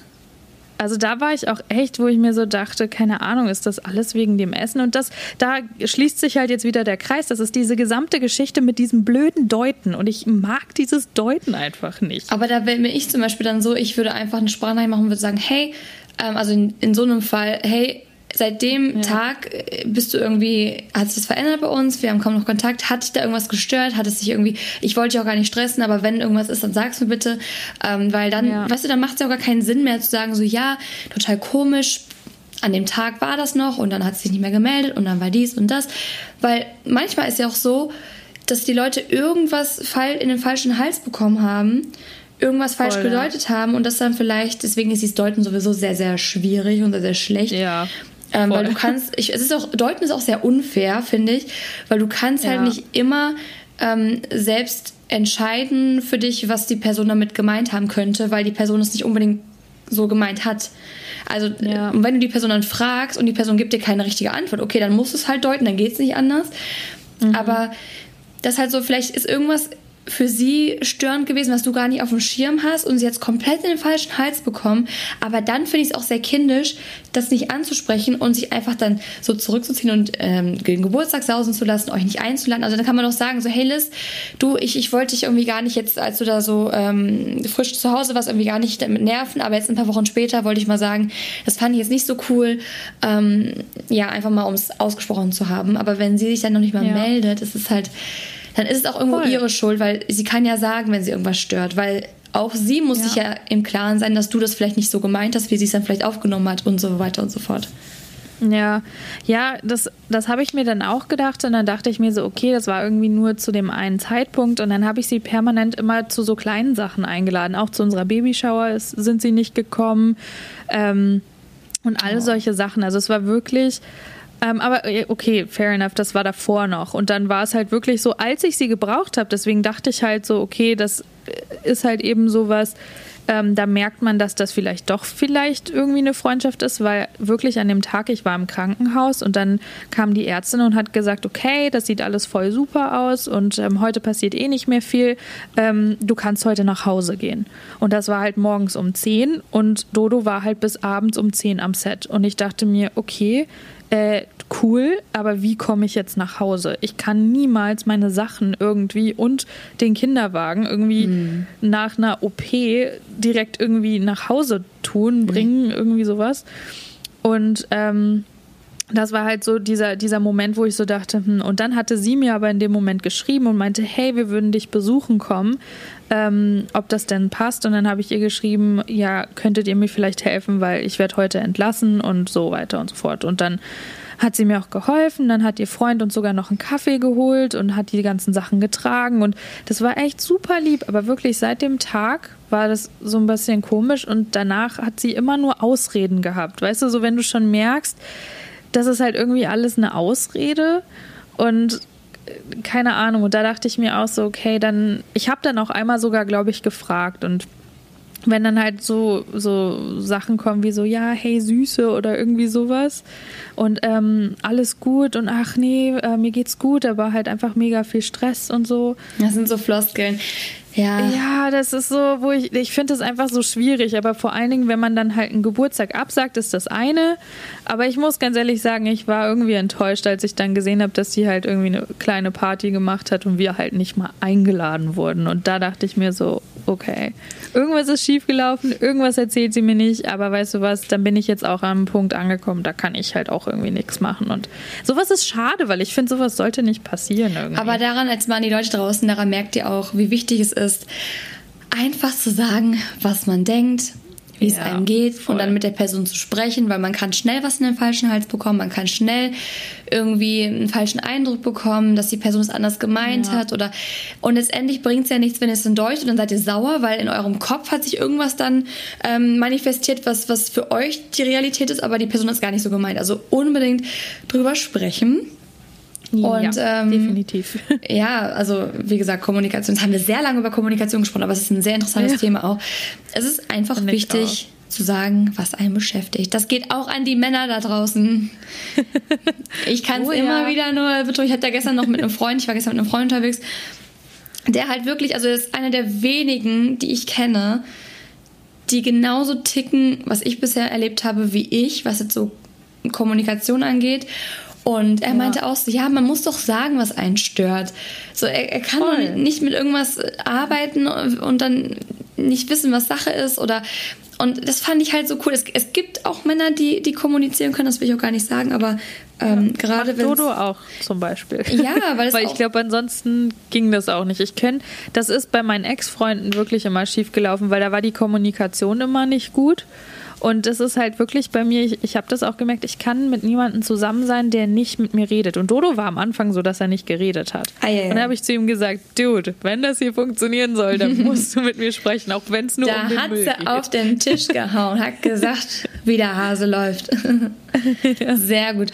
also da war ich auch echt, wo ich mir so dachte, keine Ahnung, ist das alles wegen dem Essen? Und das, da schließt sich halt jetzt wieder der Kreis. Das ist diese gesamte Geschichte mit diesem blöden Deuten. Und ich mag dieses Deuten einfach nicht. Aber da wäre mir ich zum Beispiel dann so, ich würde einfach eine Sprachnachricht machen und würde sagen, hey, ähm, also in, in so einem Fall, hey, seit dem ja. Tag äh, bist du irgendwie, hat sich das verändert bei uns, wir haben kaum noch Kontakt, hat dich da irgendwas gestört, hat es sich irgendwie, ich wollte dich auch gar nicht stressen, aber wenn irgendwas ist, dann sag's mir bitte, ähm, weil dann, ja. weißt du, dann macht es ja auch gar keinen Sinn mehr zu sagen, so ja, total komisch, an dem Tag war das noch und dann hat sie sich nicht mehr gemeldet und dann war dies und das, weil manchmal ist ja auch so, dass die Leute irgendwas in den falschen Hals bekommen haben irgendwas falsch Voll, gedeutet ja. haben und das dann vielleicht, deswegen ist dieses Deuten sowieso sehr, sehr schwierig und sehr, sehr schlecht. Ja. Ähm, weil du kannst, ich, es ist auch, Deuten ist auch sehr unfair, finde ich, weil du kannst halt ja. halt nicht immer ähm, selbst entscheiden für dich, was die Person damit gemeint haben könnte, weil die Person es nicht unbedingt so gemeint hat. Also, ja. wenn du die Person dann fragst und die Person gibt dir keine richtige Antwort, okay, dann musst du es halt deuten, dann geht es nicht anders. Mhm. Aber das halt so, vielleicht ist irgendwas für sie störend gewesen, was du gar nicht auf dem Schirm hast und sie jetzt komplett in den falschen Hals bekommen. Aber dann finde ich es auch sehr kindisch, das nicht anzusprechen und sich einfach dann so zurückzuziehen und ähm, den Geburtstag sausen zu lassen, euch nicht einzuladen. Also dann kann man doch sagen, so hey Liz, du, ich, ich wollte dich irgendwie gar nicht jetzt, als du da so ähm, frisch zu Hause warst, irgendwie gar nicht damit nerven, aber jetzt ein paar Wochen später wollte ich mal sagen, das fand ich jetzt nicht so cool. Ähm, ja, einfach mal, um es ausgesprochen zu haben. Aber wenn sie sich dann noch nicht mal ja. meldet, ist es halt dann ist es auch irgendwo Voll. ihre Schuld, weil sie kann ja sagen, wenn sie irgendwas stört, weil auch sie muss ja. sich ja im Klaren sein, dass du das vielleicht nicht so gemeint hast, wie sie es dann vielleicht aufgenommen hat und so weiter und so fort. Ja, ja, das, das habe ich mir dann auch gedacht und dann dachte ich mir so, okay, das war irgendwie nur zu dem einen Zeitpunkt und dann habe ich sie permanent immer zu so kleinen Sachen eingeladen. Auch zu unserer Babyshower sind sie nicht gekommen ähm, und all oh. solche Sachen. Also es war wirklich ähm, aber äh, okay, fair enough, das war davor noch. Und dann war es halt wirklich so, als ich sie gebraucht habe, deswegen dachte ich halt so, okay, das äh, ist halt eben sowas, ähm, da merkt man, dass das vielleicht doch vielleicht irgendwie eine Freundschaft ist, weil wirklich an dem Tag, ich war im Krankenhaus und dann kam die Ärztin und hat gesagt, okay, das sieht alles voll super aus und ähm, heute passiert eh nicht mehr viel, ähm, du kannst heute nach Hause gehen. Und das war halt morgens um 10 und Dodo war halt bis abends um 10 am Set. Und ich dachte mir, okay, äh, cool, aber wie komme ich jetzt nach Hause? Ich kann niemals meine Sachen irgendwie und den Kinderwagen irgendwie mhm. nach einer OP direkt irgendwie nach Hause tun, bringen, mhm. irgendwie sowas. Und ähm, das war halt so dieser, dieser Moment, wo ich so dachte, hm, und dann hatte sie mir aber in dem Moment geschrieben und meinte, hey, wir würden dich besuchen kommen, ähm, ob das denn passt. Und dann habe ich ihr geschrieben, ja, könntet ihr mir vielleicht helfen, weil ich werde heute entlassen und so weiter und so fort. Und dann hat sie mir auch geholfen, dann hat ihr Freund uns sogar noch einen Kaffee geholt und hat die ganzen Sachen getragen und das war echt super lieb, aber wirklich seit dem Tag war das so ein bisschen komisch und danach hat sie immer nur Ausreden gehabt. Weißt du, so wenn du schon merkst, das ist halt irgendwie alles eine Ausrede und äh, keine Ahnung. Und da dachte ich mir auch so, okay, dann, ich habe dann auch einmal sogar, glaube ich, gefragt und wenn dann halt so, so Sachen kommen wie so, ja, hey Süße oder irgendwie sowas und ähm, alles gut und ach nee, äh, mir geht's gut, aber halt einfach mega viel Stress und so. Das sind so Floskeln. Ja. Ja, das ist so, wo ich, ich finde das einfach so schwierig, aber vor allen Dingen, wenn man dann halt einen Geburtstag absagt, ist das eine. Aber ich muss ganz ehrlich sagen, ich war irgendwie enttäuscht, als ich dann gesehen habe, dass sie halt irgendwie eine kleine Party gemacht hat und wir halt nicht mal eingeladen wurden. Und da dachte ich mir so, okay, irgendwas ist schiefgelaufen, irgendwas erzählt sie mir nicht, aber weißt du was, dann bin ich jetzt auch am Punkt angekommen, da kann ich halt auch irgendwie nichts machen. Und sowas ist schade, weil ich finde, sowas sollte nicht passieren irgendwie. Aber daran, als mal an die Leute draußen, daran merkt ihr auch, wie wichtig es ist, einfach zu sagen, was man denkt, wie es einem geht voll. und dann mit der Person zu sprechen, weil man kann schnell was in den falschen Hals bekommen, man kann schnell irgendwie einen falschen Eindruck bekommen, dass die Person es anders gemeint ja. hat oder und letztendlich bringt es ja nichts, wenn es in Deutsch und dann seid ihr sauer, weil in eurem Kopf hat sich irgendwas dann ähm, manifestiert, was, was für euch die Realität ist, aber die Person hat es gar nicht so gemeint. Also unbedingt drüber sprechen und, ja, ähm, definitiv. Ja, also wie gesagt, Kommunikation. Jetzt haben wir sehr lange über Kommunikation gesprochen, aber es ist ein sehr interessantes ja. Thema auch. Es ist einfach Find wichtig zu sagen, was einen beschäftigt. Das geht auch an die Männer da draußen. Ich kann es oh, immer ja. wieder nur betonen. Ich hatte ja gestern noch mit einem Freund, ich war gestern mit einem Freund unterwegs, der halt wirklich, also das ist einer der wenigen, die ich kenne, die genauso ticken, was ich bisher erlebt habe, wie ich, was jetzt so Kommunikation angeht. Und er ja. meinte auch so, ja, man muss doch sagen, was einen stört. So, er, er kann doch nicht mit irgendwas arbeiten und dann nicht wissen, was Sache ist oder und das fand ich halt so cool. Es, es gibt auch Männer, die, die kommunizieren können, das will ich auch gar nicht sagen, aber ähm, ja, gerade wenn. Dodo auch zum Beispiel. Ja, weil, weil ich glaube, ansonsten ging das auch nicht. Ich kenne, das ist bei meinen Ex-Freunden wirklich immer schief gelaufen, weil da war die Kommunikation immer nicht gut. Und das ist halt wirklich bei mir, ich, ich habe das auch gemerkt, ich kann mit niemandem zusammen sein, der nicht mit mir redet. Und Dodo war am Anfang so, dass er nicht geredet hat. Ah, ja, ja. Und dann habe ich zu ihm gesagt, Dude, wenn das hier funktionieren soll, dann musst du mit mir sprechen, auch wenn es nur da um den hat Müll sie geht. auf den Tisch gehauen, hat gesagt, wie der Hase läuft. Sehr gut.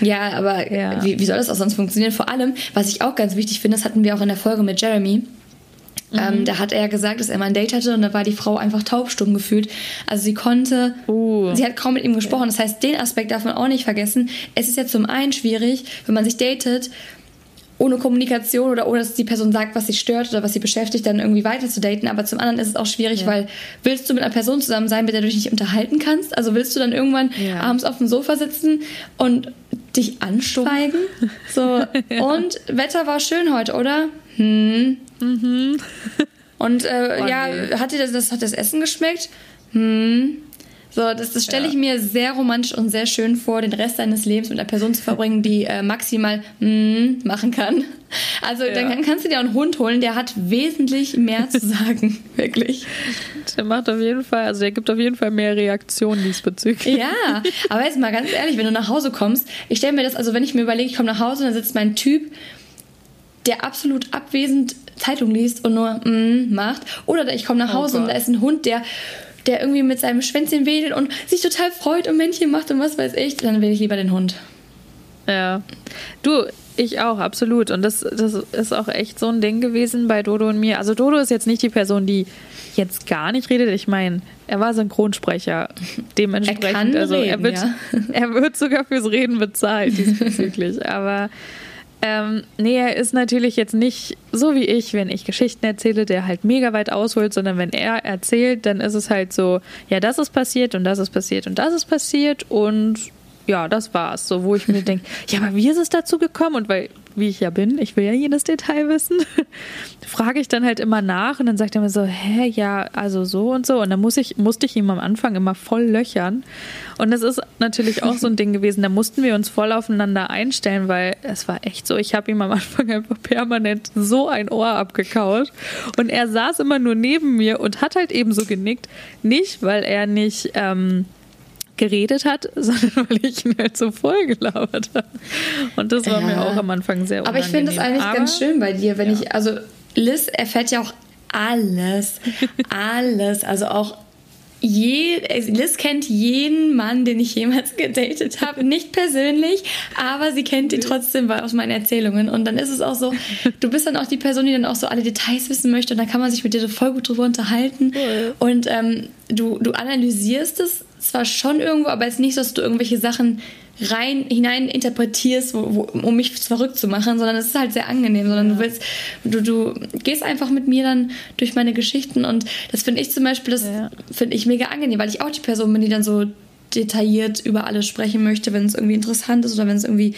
Ja, aber ja. Wie, wie soll das auch sonst funktionieren? Vor allem, was ich auch ganz wichtig finde, das hatten wir auch in der Folge mit Jeremy, mhm. Ähm, da hat er gesagt, dass er mal ein Date hatte und da war die Frau einfach taubstumm gefühlt. Also sie konnte, uh. sie hat kaum mit ihm gesprochen. Das heißt, den Aspekt darf man auch nicht vergessen. Es ist ja zum einen schwierig, wenn man sich datet, ohne Kommunikation oder ohne dass die Person sagt, was sie stört oder was sie beschäftigt, dann irgendwie weiter zu daten. Aber zum anderen ist es auch schwierig, ja. weil willst du mit einer Person zusammen sein, mit der du dich nicht unterhalten kannst? Also willst du dann irgendwann ja. abends auf dem Sofa sitzen und dich anschweigen? So, ja. und Wetter war schön heute, oder? Hm. Mhm. Und äh, oh, ja, nee. hat dir das, das, hat das Essen geschmeckt? Hm. So, das, das stelle ich mir sehr romantisch und sehr schön vor, den Rest deines Lebens mit einer Person zu verbringen, die äh, maximal mm machen kann. Also ja. dann kannst du dir einen Hund holen, der hat wesentlich mehr zu sagen, wirklich. Der macht auf jeden Fall, also der gibt auf jeden Fall mehr Reaktionen diesbezüglich. Ja, aber jetzt mal ganz ehrlich, wenn du nach Hause kommst, ich stelle mir das, also wenn ich mir überlege, ich komme nach Hause und dann sitzt mein Typ, der absolut abwesend Zeitung liest und nur mm macht. Oder ich komme nach oh Hause oh und da ist ein Hund, der der irgendwie mit seinem Schwänzchen wedelt und sich total freut und Männchen macht und was weiß ich, dann will ich lieber den Hund. Ja. Du, ich auch, absolut. Und das, das ist auch echt so ein Ding gewesen bei Dodo und mir. Also Dodo ist jetzt nicht die Person, die jetzt gar nicht redet. Ich meine, er war Synchronsprecher. Dementsprechend, er kann also reden, er wird, ja. er wird sogar fürs Reden bezahlt diesbezüglich. Aber ähm, nee, er ist natürlich jetzt nicht so wie ich, wenn ich Geschichten erzähle, der halt mega weit ausholt, sondern wenn er erzählt, dann ist es halt so, ja, das ist passiert und das ist passiert und das ist passiert und ja, das war's. So, wo ich mir denke, ja, aber wie ist es dazu gekommen? Und weil, wie ich ja bin, ich will ja jedes Detail wissen, frage ich dann halt immer nach und dann sagt er mir so, hä, ja, also so und so. Und dann muss ich, musste ich ihm am Anfang immer voll löchern. Und das ist natürlich auch so ein Ding gewesen, da mussten wir uns voll aufeinander einstellen, weil es war echt so, ich habe ihm am Anfang einfach permanent so ein Ohr abgekaut. Und er saß immer nur neben mir und hat halt eben so genickt. Nicht, weil er nicht. Ähm, geredet hat, sondern weil ich ihn halt so voll gelabert habe. Und das war ja. mir auch am Anfang sehr unangenehm. Aber ich finde das eigentlich Aber, ganz schön bei dir, wenn ja. ich, also Liz erfährt ja auch alles, alles, also auch je, Liz kennt jeden Mann, den ich jemals gedatet habe. Nicht persönlich, aber sie kennt ihn trotzdem aus meinen Erzählungen. Und dann ist es auch so, du bist dann auch die Person, die dann auch so alle Details wissen möchte. Und dann kann man sich mit dir so voll gut drüber unterhalten. Cool. Und ähm, du, du analysierst es zwar schon irgendwo, aber es ist nicht so, dass du irgendwelche Sachen rein hinein interpretierst, wo, wo, um mich verrückt zu machen, sondern es ist halt sehr angenehm, sondern ja. du willst, du, du gehst einfach mit mir dann durch meine Geschichten und das finde ich zum Beispiel, das ja. finde ich mega angenehm, weil ich auch die Person bin, die dann so detailliert über alles sprechen möchte, wenn es irgendwie interessant ist oder wenn es irgendwie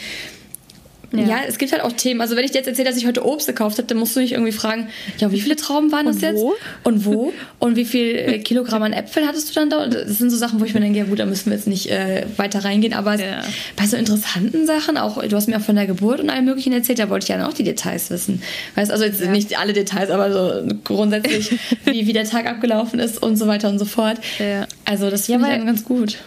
ja. ja. es gibt halt auch Themen. Also wenn ich dir jetzt erzähle, dass ich heute Obst gekauft habe, dann musst du nicht irgendwie fragen, ja, wie viele Trauben waren das Und jetzt? Und wo? Und wie viel äh, Kilogramm an Äpfel hattest du dann da? Das sind so Sachen, wo ich mir denke, ja gut, da müssen wir jetzt nicht äh, weiter reingehen. Aber ja. bei so interessanten Sachen, auch du hast mir auch von der Geburt und allem möglichen erzählt, da wollte ich ja auch die Details wissen. Weißt also jetzt ja. nicht alle Details, aber so grundsätzlich, wie, wie der Tag abgelaufen ist und so weiter und so fort. Also das finde ich dann ganz gut.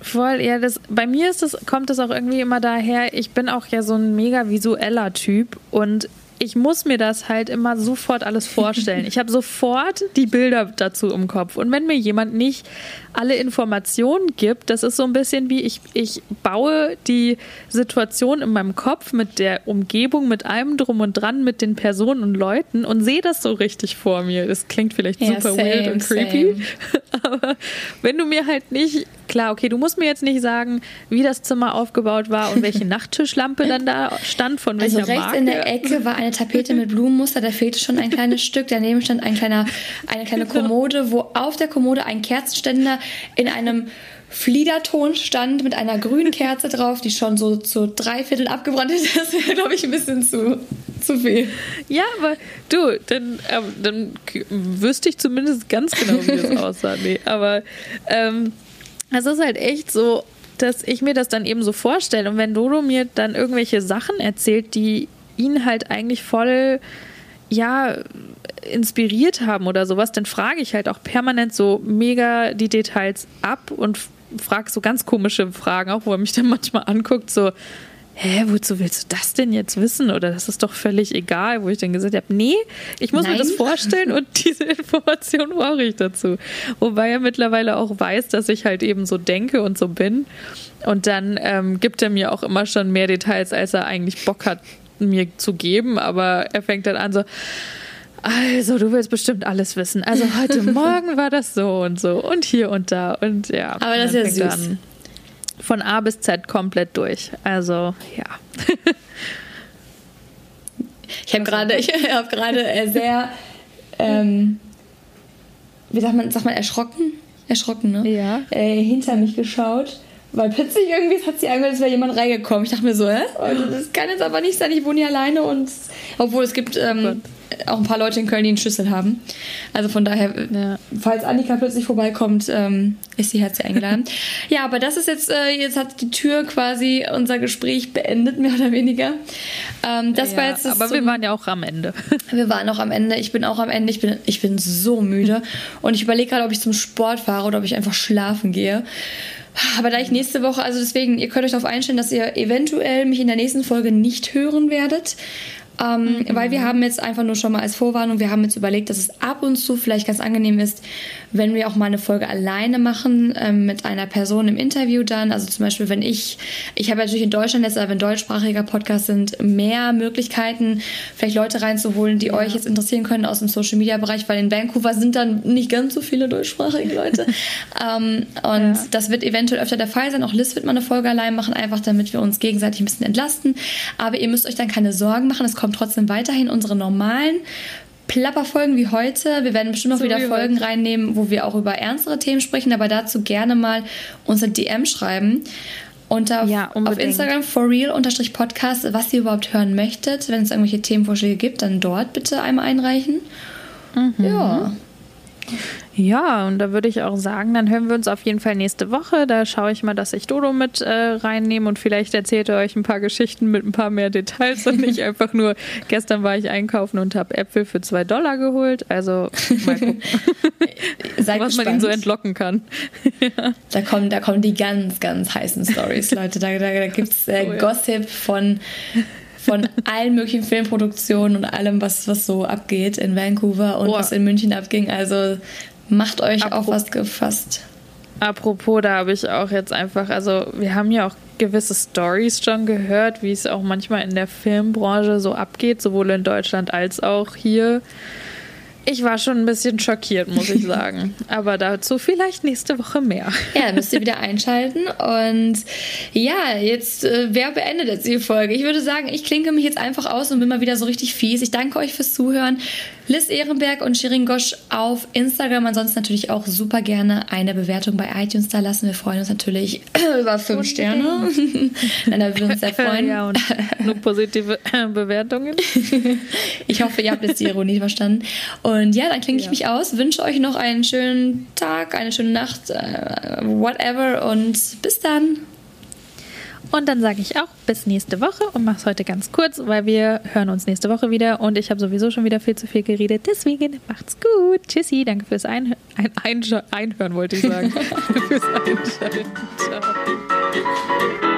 Voll, ja, das, bei mir ist das, kommt das auch irgendwie immer daher, ich bin auch ja so ein mega visueller Typ und ich muss mir das halt immer sofort alles vorstellen. Ich habe sofort die Bilder dazu im Kopf. Und wenn mir jemand nicht alle Informationen gibt, das ist so ein bisschen wie ich, ich baue die Situation in meinem Kopf mit der Umgebung, mit allem drum und dran, mit den Personen und Leuten und sehe das so richtig vor mir. Das klingt vielleicht ja, super same, weird und creepy. Same. Aber wenn du mir halt nicht, klar, okay, du musst mir jetzt nicht sagen, wie das Zimmer aufgebaut war und welche Nachttischlampe dann da stand, von welcher Also rechts Marke. in der Ecke war eine Tapete mit Blumenmuster, da fehlte schon ein kleines Stück. Daneben stand ein kleiner, eine kleine Kommode, wo auf der Kommode ein Kerzenständer in einem Fliederton stand mit einer grünen Kerze drauf, die schon so zu drei Viertel abgebrannt ist. Das wäre, glaube ich, ein bisschen zu, zu viel. Ja, aber du, dann, ähm, dann wüsste ich zumindest ganz genau, wie das aussah. Nee, aber ähm, es ist halt echt so, dass ich mir das dann eben so vorstelle. Und wenn Dodo mir dann irgendwelche Sachen erzählt, die ihn halt eigentlich voll, ja, inspiriert haben oder sowas, dann frage ich halt auch permanent so mega die Details ab und frage so ganz komische Fragen, auch wo er mich dann manchmal anguckt, so, hä, wozu willst du das denn jetzt wissen? Oder das ist doch völlig egal, wo ich dann gesagt habe, nee, ich muss Nein. mir das vorstellen und diese Information brauche ich dazu. Wobei er mittlerweile auch weiß, dass ich halt eben so denke und so bin. Und dann ähm, gibt er mir auch immer schon mehr Details, als er eigentlich Bock hat, mir zu geben. Aber er fängt dann an so, also, du willst bestimmt alles wissen. Also, heute Morgen war das so und so und hier und da und ja. Aber das ist ja süß. Von A bis Z komplett durch. Also, ja. ich habe gerade, ich habe gerade sehr, ähm, wie sagt man, sagt man erschrocken? Erschrocken, ne? Ja. Äh, hinter mich geschaut weil plötzlich irgendwie hat sie angehört, als wäre jemand reingekommen. Ich dachte mir so, hä? Also das kann jetzt aber nicht sein, ich wohne hier alleine und obwohl es gibt ähm, auch ein paar Leute in Köln, die einen Schlüssel haben. Also von daher, ja. falls Annika plötzlich vorbeikommt, ähm, ist sie herzlich eingeladen. ja, aber das ist jetzt, äh, jetzt hat die Tür quasi unser Gespräch beendet, mehr oder weniger. Ähm, das ja, war jetzt das aber wir waren ja auch am Ende. wir waren auch am Ende. Ich bin auch am Ende. Ich bin, ich bin so müde. Und ich überlege gerade, ob ich zum Sport fahre oder ob ich einfach schlafen gehe. Aber da ich nächste Woche, also deswegen, ihr könnt euch darauf einstellen, dass ihr eventuell mich in der nächsten Folge nicht hören werdet. Ähm, mhm. Weil wir haben jetzt einfach nur schon mal als Vorwarnung, wir haben jetzt überlegt, dass es ab und zu vielleicht ganz angenehm ist, wenn wir auch mal eine Folge alleine machen ähm, mit einer Person im Interview dann. Also zum Beispiel, wenn ich, ich habe natürlich in Deutschland jetzt, aber wenn deutschsprachiger Podcast sind, mehr Möglichkeiten, vielleicht Leute reinzuholen, die ja. euch jetzt interessieren können aus dem Social Media Bereich, weil in Vancouver sind dann nicht ganz so viele deutschsprachige Leute. ähm, und ja. das wird eventuell öfter der Fall sein. Auch Liz wird mal eine Folge allein machen, einfach damit wir uns gegenseitig ein bisschen entlasten. Aber ihr müsst euch dann keine Sorgen machen. Es kommt trotzdem weiterhin unsere normalen Plapperfolgen wie heute. Wir werden bestimmt noch so wieder Folgen heute. reinnehmen, wo wir auch über ernstere Themen sprechen, aber dazu gerne mal unsere DM schreiben. Unter, ja, auf Instagram for real podcast, was ihr überhaupt hören möchtet. Wenn es irgendwelche Themenvorschläge gibt, dann dort bitte einmal einreichen. Mhm. Ja. Ja, und da würde ich auch sagen, dann hören wir uns auf jeden Fall nächste Woche. Da schaue ich mal, dass ich Dodo mit äh, reinnehme und vielleicht erzählt er euch ein paar Geschichten mit ein paar mehr Details und nicht einfach nur, gestern war ich einkaufen und habe Äpfel für zwei Dollar geholt. Also mal gucken, was gespannt. man ihn so entlocken kann. ja. da, kommen, da kommen die ganz, ganz heißen Stories, Leute. Da, da, da gibt es äh, oh, ja. Gossip von von allen möglichen Filmproduktionen und allem, was, was so abgeht in Vancouver und oh. was in München abging. Also Macht euch Apropos, auf was gefasst. Apropos, da habe ich auch jetzt einfach, also wir haben ja auch gewisse Stories schon gehört, wie es auch manchmal in der Filmbranche so abgeht, sowohl in Deutschland als auch hier. Ich war schon ein bisschen schockiert, muss ich sagen. Aber dazu vielleicht nächste Woche mehr. Ja, müsst ihr wieder einschalten. Und ja, jetzt, äh, wer beendet jetzt die Folge? Ich würde sagen, ich klinke mich jetzt einfach aus und bin mal wieder so richtig fies. Ich danke euch fürs Zuhören. Liz Ehrenberg und Shirin Gosch auf Instagram. Ansonsten natürlich auch super gerne eine Bewertung bei iTunes da lassen. Wir freuen uns natürlich über fünf und Sterne. Nein, da würden wir uns sehr freuen. Ja, und nur positive Bewertungen. ich hoffe, ihr habt jetzt die Ironie verstanden. Und ja, dann klinge ich ja. mich aus. Wünsche euch noch einen schönen Tag, eine schöne Nacht, uh, whatever. Und bis dann. Und dann sage ich auch bis nächste Woche und mache es heute ganz kurz, weil wir hören uns nächste Woche wieder und ich habe sowieso schon wieder viel zu viel geredet. Deswegen macht's gut. Tschüssi, danke fürs Einhören, ein, Einhören wollte ich sagen. fürs Einschalten. Ciao.